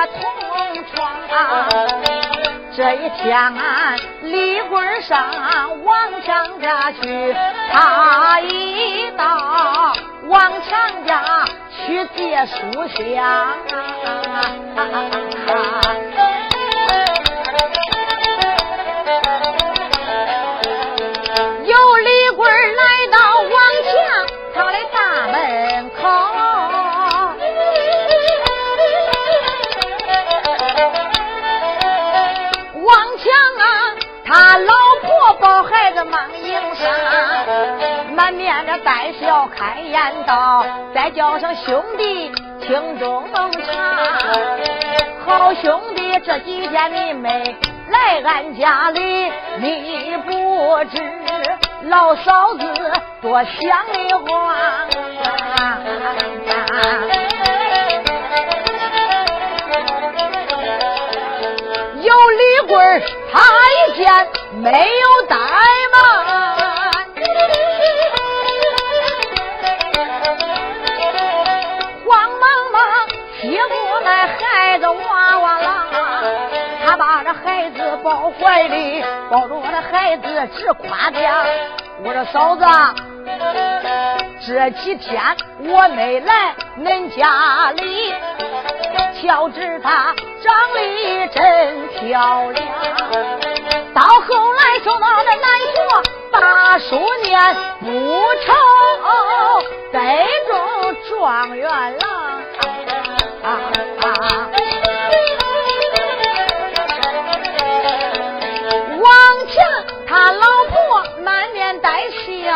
个同窗。这一天，李贵上王强家去，他一到王强家去借书香。有满面的带笑开言道：“再叫声兄弟听中茶，好兄弟这几天你没来俺家里，你不知老嫂子多想你慌。”有李贵他一见没有怠慢，抱怀里，抱着我的孩子直夸奖。我说嫂子，这几天我没来恁家里。瞧着他长得真漂亮，到后来受到那难学，把书念不成，得中状元郎。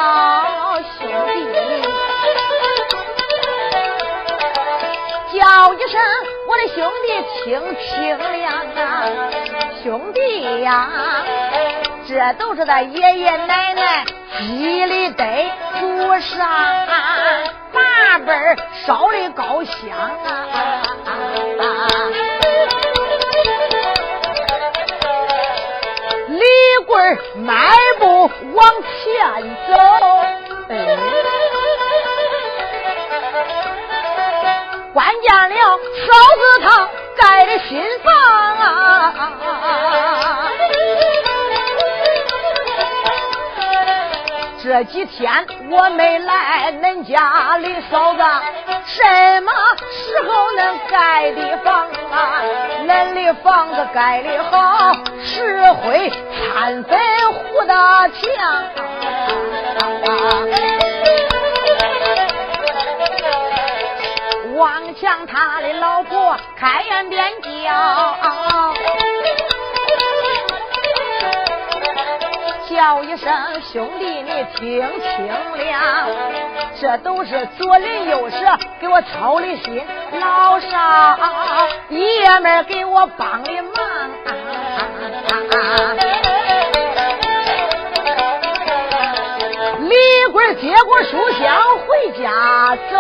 笑，兄弟叫一声。我的兄弟听清了啊，兄弟呀，这都是他爷爷奶奶积里得祖上八辈烧的高香啊！李贵迈这几天我没来恁家里，嫂子什么时候能盖的房啊？恁的房子盖的好，石灰掺粉糊的墙。王强他的老婆开言便叫，叫一声兄弟，你听清了，这都是左邻右舍给我操的心，老少爷们给我帮的忙。李贵接过书箱回家走。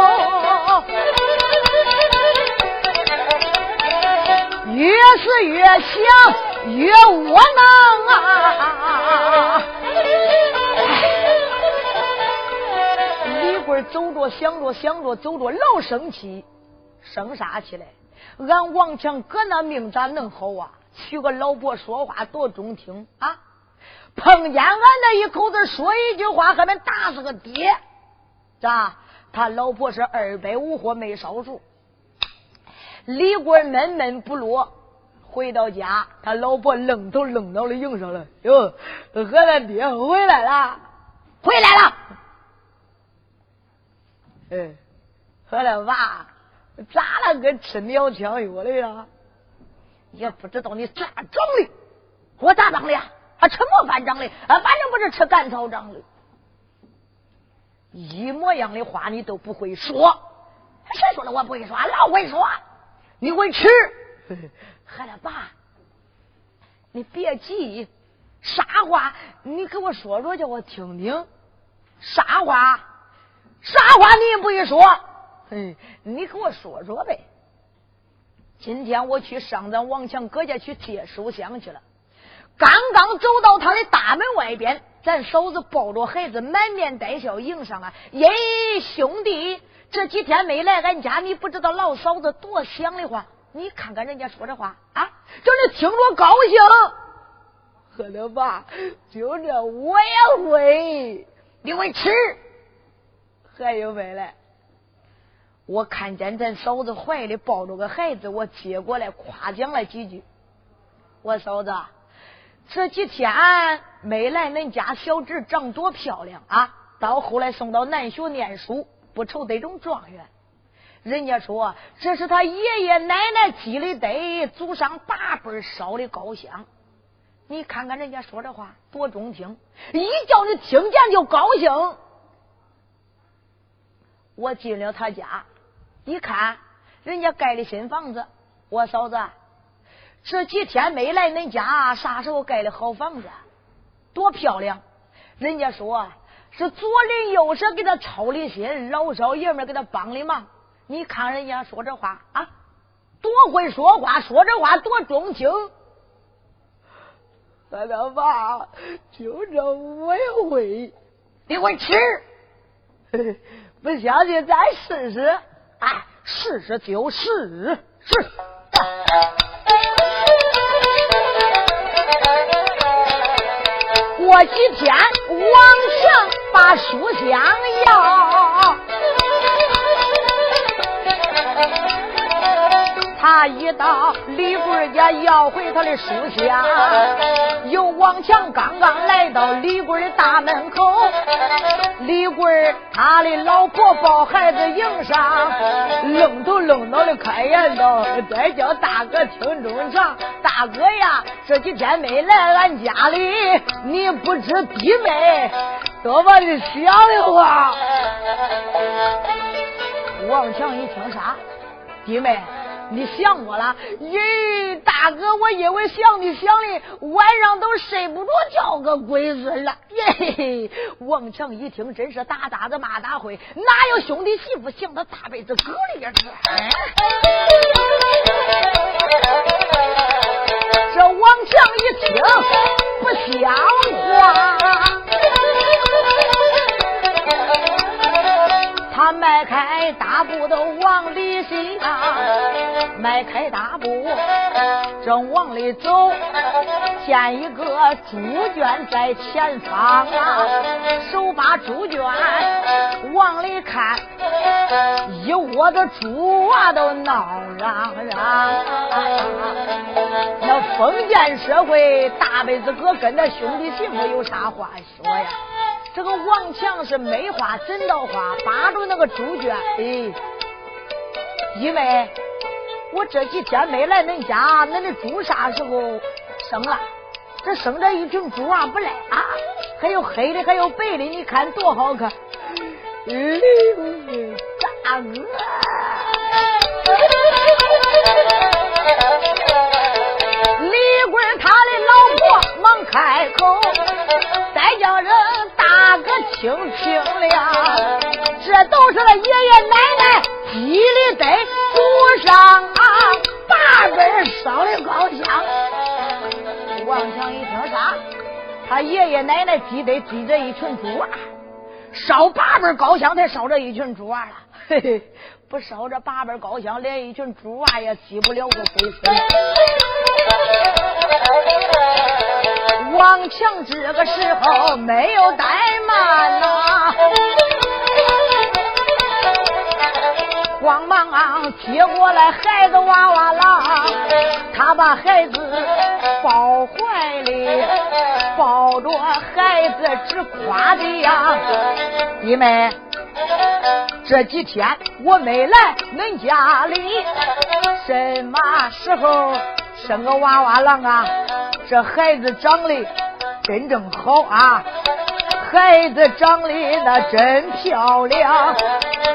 越是越想越窝囊啊！李贵走着想着想着走着老生气，生啥气来？俺王强搁那命咋能好啊？娶个老婆说话多中听啊！碰见俺那一口子说一句话，还能打死个爹？咋？他老婆是二百五货没烧熟。李贵闷闷不乐，回到家，他老婆愣头愣脑的迎上来：“哟，和咱爹回来了，回来了。”哎，和咱娃咋了？跟吃鸟枪药的呀？也不知道你咋长的，我咋长的呀？还吃么饭长的？啊，反正不是吃干草长的。一模一样的话你都不会说，谁说的？我不会说，老会说。你会吃，孩子爸，你别急，啥话你给我说说，叫我听听。啥话？啥话你也不许说？嗯，你给我说说呗。今天我去上咱王强哥家去借书香去了，刚刚走到他的大门外边，咱嫂子抱着孩子满面带笑迎上来，耶，兄弟，这几天没来俺家，你不知道老嫂子多想的话。你看看人家说这话啊，叫你听着高兴。喝了吧，就这我也会，你会吃。还有没嘞？我看见咱嫂子怀里抱着个孩子，我接过来夸奖了几句。我嫂子这几天没来恁家，小侄长多漂亮啊！到后来送到南学念书，不愁得中状元。人家说这是他爷爷奶奶积的德，祖上八辈烧的高香。你看看人家说这话多中听，一叫你听见就高兴。我进了他家，一看人家盖的新房子，我嫂子这几天没来恁家，啥时候盖的好房子？多漂亮！人家说是左邻右舍给他操的心，老少爷们给他帮的忙。你看人家说这话啊，多会说话，说这话多中听。俺老爸就这我也会，你会吃？不相信咱试试，哎，试试就是。是。过几天王强把书香要。他一到李贵家要回他的书香，有王强刚刚来到李贵的大门口，李贵他的老婆抱孩子迎上，愣头愣脑的开言道：“再叫大哥听中长，大哥呀，这几天没来俺家里，你不知弟妹多么的想的话。”王强一听啥，弟妹。你想我了？咦，大哥，我因为想你想的，晚上都睡不着觉，个龟孙了。耶！王强一听，真是打打子骂大会，哪有兄弟媳妇想他大辈子搁里边去？这王强一听，不像他迈开大步都往里行，迈开大步正往里走，见一个猪圈在前方啊，手把猪圈往里看，一窝的猪娃都闹嚷嚷。那封建社会大辈子哥跟那兄弟媳妇有啥话说呀？这个王强是没话怎到话，扒住那个猪圈，哎，因为我这几天没来恁家，恁的猪啥时候生了？这生着一群猪啊不赖啊，还有黑的，还有白的，你看多好看！嗯，大哥，李贵他的老婆忙开口，再叫人。大哥，听听了，这都是他爷爷奶奶积的德，祖上啊八辈烧的高香。王强一听啥？他爷爷奶奶积德积这一群猪娃，烧八辈高香才烧这一群猪娃了。嘿嘿，不烧这八辈高香，连一群猪娃也积不了个龟孙。王强这个时候没有带慢呐，慌忙啊接过来孩子娃娃郎，他把孩子抱怀里，抱着孩子直夸的呀，弟妹，这几天我没来恁家里，什么时候生个娃娃郎啊？这孩子长得真正好啊！孩子长得那真漂亮，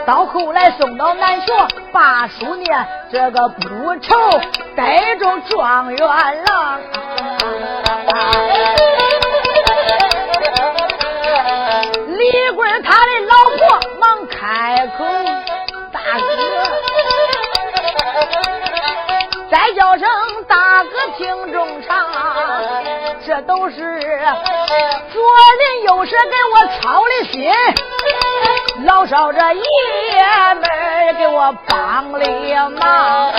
到后来送到南学把书念，这个不愁得中状元郎。李贵他的老婆忙开口：“大哥，再叫声大。”都是左邻右舍给我操的心，老少这爷们给我帮了忙。